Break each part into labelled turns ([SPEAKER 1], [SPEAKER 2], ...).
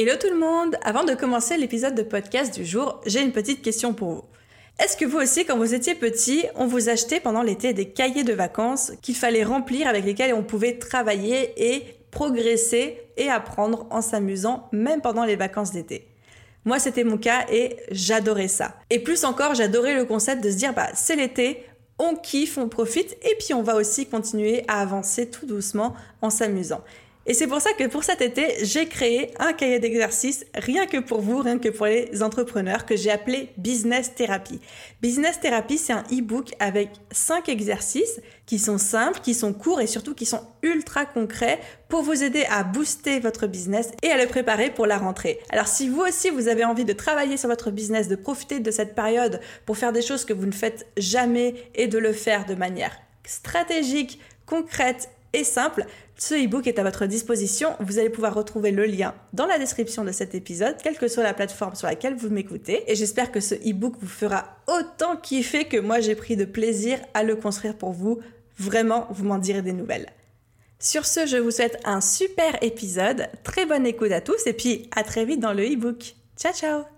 [SPEAKER 1] Hello tout le monde Avant de commencer l'épisode de podcast du jour, j'ai une petite question pour vous. Est-ce que vous aussi, quand vous étiez petit, on vous achetait pendant l'été des cahiers de vacances qu'il fallait remplir avec lesquels on pouvait travailler et progresser et apprendre en s'amusant, même pendant les vacances d'été? Moi, c'était mon cas et j'adorais ça. Et plus encore, j'adorais le concept de se dire, bah, c'est l'été, on kiffe, on profite, et puis on va aussi continuer à avancer tout doucement en s'amusant. Et c'est pour ça que pour cet été, j'ai créé un cahier d'exercices rien que pour vous, rien que pour les entrepreneurs que j'ai appelé Business Therapy. Business Therapy, c'est un e-book avec 5 exercices qui sont simples, qui sont courts et surtout qui sont ultra concrets pour vous aider à booster votre business et à le préparer pour la rentrée. Alors si vous aussi vous avez envie de travailler sur votre business, de profiter de cette période pour faire des choses que vous ne faites jamais et de le faire de manière stratégique, concrète et simple, ce e-book est à votre disposition. Vous allez pouvoir retrouver le lien dans la description de cet épisode, quelle que soit la plateforme sur laquelle vous m'écoutez. Et j'espère que ce e-book vous fera autant kiffer que moi j'ai pris de plaisir à le construire pour vous. Vraiment, vous m'en direz des nouvelles. Sur ce, je vous souhaite un super épisode, très bonne écoute à tous et puis à très vite dans le e-book. Ciao ciao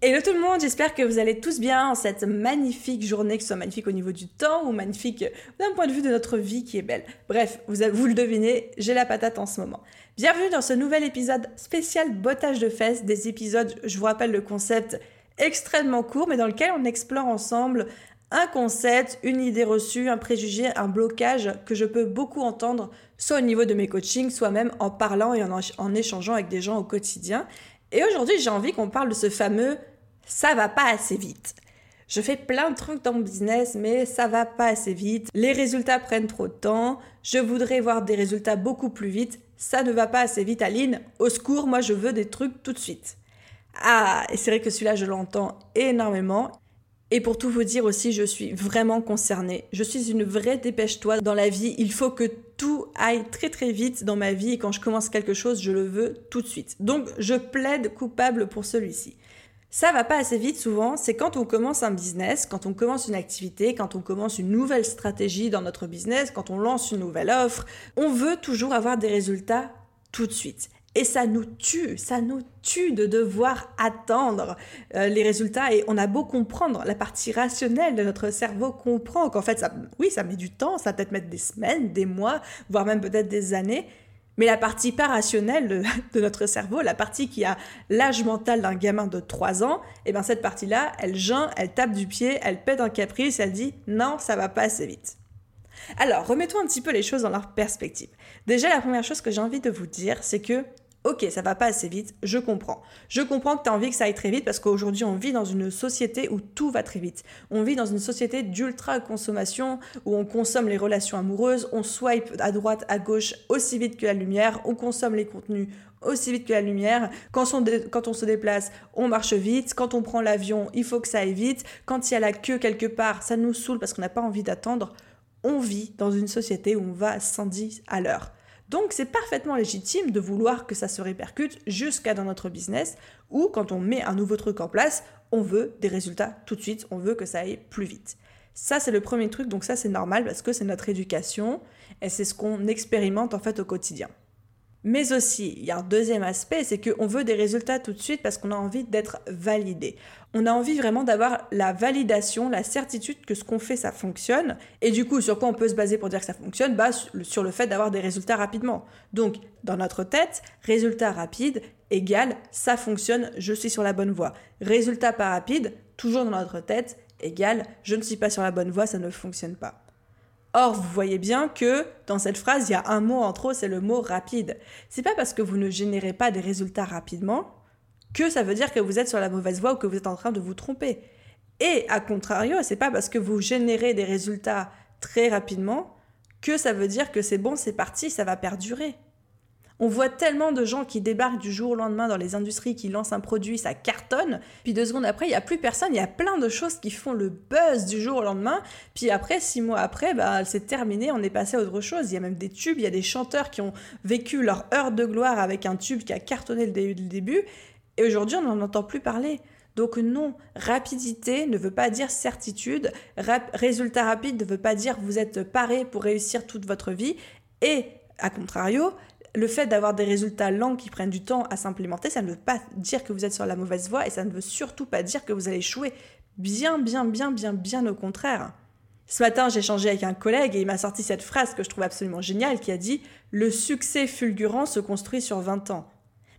[SPEAKER 1] Hello tout le monde, j'espère que vous allez tous bien en cette magnifique journée, que ce soit magnifique au niveau du temps ou magnifique d'un point de vue de notre vie qui est belle. Bref, vous, le devinez, j'ai la patate en ce moment. Bienvenue dans ce nouvel épisode spécial bottage de fesses, des épisodes, je vous rappelle le concept extrêmement court, mais dans lequel on explore ensemble un concept, une idée reçue, un préjugé, un blocage que je peux beaucoup entendre, soit au niveau de mes coachings, soit même en parlant et en échangeant avec des gens au quotidien. Et aujourd'hui, j'ai envie qu'on parle de ce fameux ça va pas assez vite. Je fais plein de trucs dans mon business, mais ça va pas assez vite. Les résultats prennent trop de temps. Je voudrais voir des résultats beaucoup plus vite. Ça ne va pas assez vite, Aline. Au secours, moi, je veux des trucs tout de suite. Ah, et c'est vrai que celui-là, je l'entends énormément. Et pour tout vous dire aussi, je suis vraiment concernée. Je suis une vraie dépêche-toi dans la vie. Il faut que tout aille très très vite dans ma vie et quand je commence quelque chose, je le veux tout de suite. Donc, je plaide coupable pour celui-ci. Ça va pas assez vite souvent, c'est quand on commence un business, quand on commence une activité, quand on commence une nouvelle stratégie dans notre business, quand on lance une nouvelle offre, on veut toujours avoir des résultats tout de suite. Et ça nous tue, ça nous tue de devoir attendre euh, les résultats. Et on a beau comprendre, la partie rationnelle de notre cerveau comprend qu'en fait, ça, oui, ça met du temps, ça peut-être mettre des semaines, des mois, voire même peut-être des années. Mais la partie pas rationnelle de, notre cerveau, la partie qui a l'âge mental d'un gamin de 3 ans, et eh bien cette partie-là, elle geint, elle tape du pied, elle pète un caprice, elle dit non, ça va pas assez vite. Alors, remettons un petit peu les choses dans leur perspective. Déjà, la première chose que j'ai envie de vous dire, c'est que Ok, ça va pas assez vite, je comprends. Je comprends que tu as envie que ça aille très vite parce qu'aujourd'hui, on vit dans une société où tout va très vite. On vit dans une société d'ultra-consommation où on consomme les relations amoureuses, on swipe à droite, à gauche aussi vite que la lumière, on consomme les contenus aussi vite que la lumière. Quand on, quand on se déplace, on marche vite. Quand on prend l'avion, il faut que ça aille vite. Quand il y a la queue quelque part, ça nous saoule parce qu'on n'a pas envie d'attendre. On vit dans une société où on va à 110 à l'heure. Donc c'est parfaitement légitime de vouloir que ça se répercute jusqu'à dans notre business ou quand on met un nouveau truc en place, on veut des résultats tout de suite, on veut que ça aille plus vite. Ça c'est le premier truc, donc ça c'est normal parce que c'est notre éducation et c'est ce qu'on expérimente en fait au quotidien. Mais aussi, il y a un deuxième aspect, c'est qu'on veut des résultats tout de suite parce qu'on a envie d'être validé. On a envie vraiment d'avoir la validation, la certitude que ce qu'on fait, ça fonctionne. Et du coup, sur quoi on peut se baser pour dire que ça fonctionne? Bah, Sur le fait d'avoir des résultats rapidement. Donc, dans notre tête, résultat rapide égale ça fonctionne, je suis sur la bonne voie. Résultat pas rapide, toujours dans notre tête, égale je ne suis pas sur la bonne voie, ça ne fonctionne pas. Or, vous voyez bien que dans cette phrase, il y a un mot en trop, c'est le mot rapide. C'est pas parce que vous ne générez pas des résultats rapidement que ça veut dire que vous êtes sur la mauvaise voie ou que vous êtes en train de vous tromper. Et à contrario, c'est pas parce que vous générez des résultats très rapidement que ça veut dire que c'est bon, c'est parti, ça va perdurer. On voit tellement de gens qui débarquent du jour au lendemain dans les industries, qui lancent un produit, ça cartonne, puis deux secondes après, il n'y a plus personne, il y a plein de choses qui font le buzz du jour au lendemain, puis après, six mois après, bah, c'est terminé, on est passé à autre chose. Il y a même des tubes, il y a des chanteurs qui ont vécu leur heure de gloire avec un tube qui a cartonné le début, et aujourd'hui, on n'en entend plus parler. Donc non, rapidité ne veut pas dire certitude, résultat rapide ne veut pas dire vous êtes paré pour réussir toute votre vie, et à contrario, le fait d'avoir des résultats lents qui prennent du temps à s'implémenter, ça ne veut pas dire que vous êtes sur la mauvaise voie et ça ne veut surtout pas dire que vous allez échouer. Bien, bien, bien, bien, bien au contraire. Ce matin, j'ai échangé avec un collègue et il m'a sorti cette phrase que je trouve absolument géniale qui a dit Le succès fulgurant se construit sur 20 ans.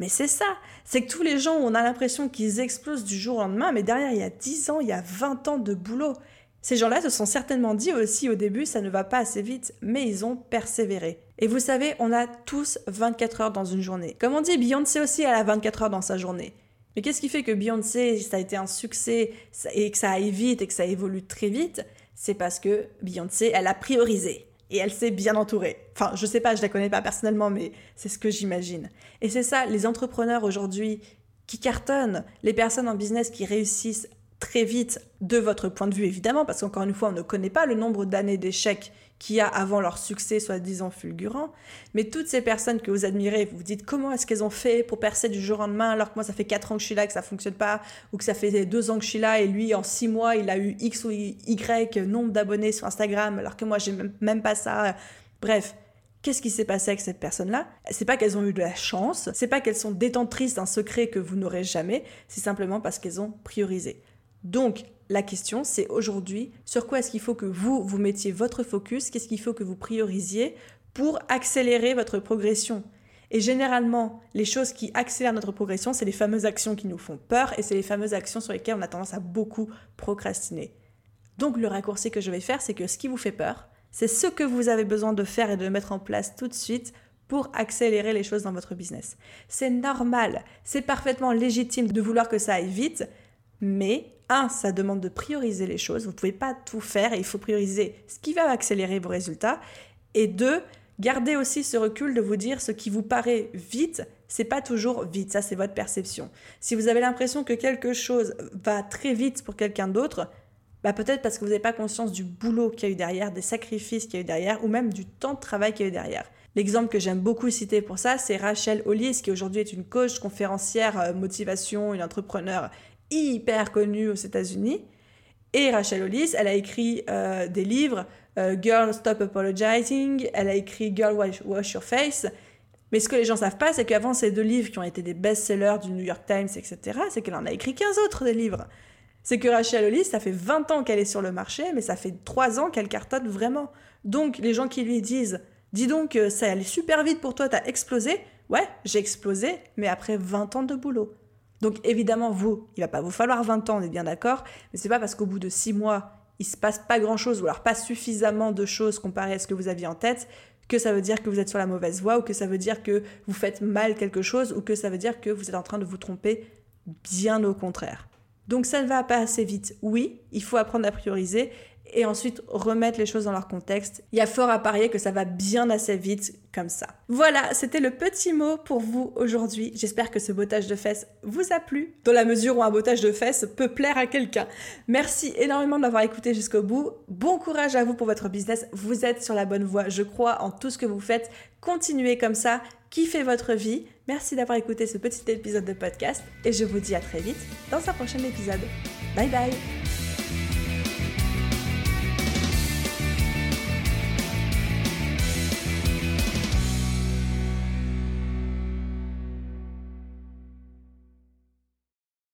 [SPEAKER 1] Mais c'est ça, c'est que tous les gens, on a l'impression qu'ils explosent du jour au lendemain, mais derrière, il y a 10 ans, il y a 20 ans de boulot. Ces gens-là se sont certainement dit aussi au début, ça ne va pas assez vite, mais ils ont persévéré. Et vous savez, on a tous 24 heures dans une journée. Comme on dit, Beyoncé aussi, elle a 24 heures dans sa journée. Mais qu'est-ce qui fait que Beyoncé, ça a été un succès et que ça aille vite et que ça évolue très vite? C'est parce que Beyoncé, elle a priorisé et elle s'est bien entourée. Enfin, je sais pas, je la connais pas personnellement, mais c'est ce que j'imagine. Et c'est ça, les entrepreneurs aujourd'hui qui cartonnent, les personnes en business qui réussissent très vite de votre point de vue évidemment, parce qu'encore une fois, on ne connaît pas le nombre d'années d'échecs qu'il y a avant leur succès soi-disant fulgurant, mais toutes ces personnes que vous admirez, vous vous dites comment est-ce qu'elles ont fait pour percer du jour au lendemain, alors que moi ça fait 4 ans que je suis là, que ça fonctionne pas, ou que ça fait 2 ans que je suis là, et lui en 6 mois il a eu X ou Y nombre d'abonnés sur Instagram, alors que moi j'ai même pas ça. Bref, Qu'est-ce qui s'est passé avec cette personne-là? C'est pas qu'elles ont eu de la chance, c'est pas qu'elles sont détentrices d'un secret que vous n'aurez jamais, c'est simplement parce qu'elles ont priorisé. Donc, la question, c'est aujourd'hui, sur quoi est-ce qu'il faut que vous, vous mettiez votre focus? Qu'est-ce qu'il faut que vous priorisiez pour accélérer votre progression? Et généralement, les choses qui accélèrent notre progression, c'est les fameuses actions qui nous font peur et c'est les fameuses actions sur lesquelles on a tendance à beaucoup procrastiner. Donc, le raccourci que je vais faire, c'est que ce qui vous fait peur, c'est ce que vous avez besoin de faire et de mettre en place tout de suite pour accélérer les choses dans votre business. C'est normal, c'est parfaitement légitime de vouloir que ça aille vite, mais un, ça demande de prioriser les choses. Vous ne pouvez pas tout faire et il faut prioriser ce qui va accélérer vos résultats. Et deux, gardez aussi ce recul de vous dire ce qui vous paraît vite, c'est pas toujours vite. Ça, c'est votre perception. Si vous avez l'impression que quelque chose va très vite pour quelqu'un d'autre, bah peut-être parce que vous n'avez pas conscience du boulot qu'il y a eu derrière, des sacrifices qu'il y a eu derrière, ou même du temps de travail qu'il y a eu derrière. L'exemple que j'aime beaucoup citer pour ça, c'est Rachel Hollis, qui aujourd'hui est une coach, conférencière, euh, motivation, une entrepreneur hyper connue aux États-Unis. Et Rachel Hollis, elle a écrit euh, des livres, euh, Girl Stop Apologizing, elle a écrit Girl Wash, Your Face. Mais ce que les gens savent pas, c'est qu'avant ces deux livres qui ont été des best-sellers du New York Times, etc., c'est qu'elle en a écrit 15 autres des livres. C'est que Rachel Hollis, ça fait 20 ans qu'elle est sur le marché, mais ça fait 3 ans qu'elle cartonne vraiment. Donc les gens qui lui disent, dis donc, euh, ça allait super vite pour toi, t'as explosé. Ouais, j'ai explosé, mais après 20 ans de boulot. Donc évidemment, vous, il va pas vous falloir 20 ans, on est bien d'accord, mais c'est pas parce qu'au bout de 6 mois, il se passe pas grand-chose ou alors pas suffisamment de choses comparé à ce que vous aviez en tête que ça veut dire que vous êtes sur la mauvaise voie ou que ça veut dire que vous faites mal quelque chose ou que ça veut dire que vous êtes en train de vous tromper, bien au contraire. Donc ça ne va pas assez vite. Oui, il faut apprendre à prioriser et ensuite remettre les choses dans leur contexte. Il y a fort à parier que ça va bien assez vite comme ça. Voilà, c'était le petit mot pour vous aujourd'hui. J'espère que ce bottage de fesses vous a plu, dans la mesure où un bottage de fesses peut plaire à quelqu'un. Merci énormément de écouté jusqu'au bout. Bon courage à vous pour votre business. Vous êtes sur la bonne voie. Je crois en tout ce que vous faites. Continuez comme ça. Kiffez votre vie. Merci d'avoir écouté ce petit épisode de podcast et je vous dis à très vite dans un prochain épisode. Bye bye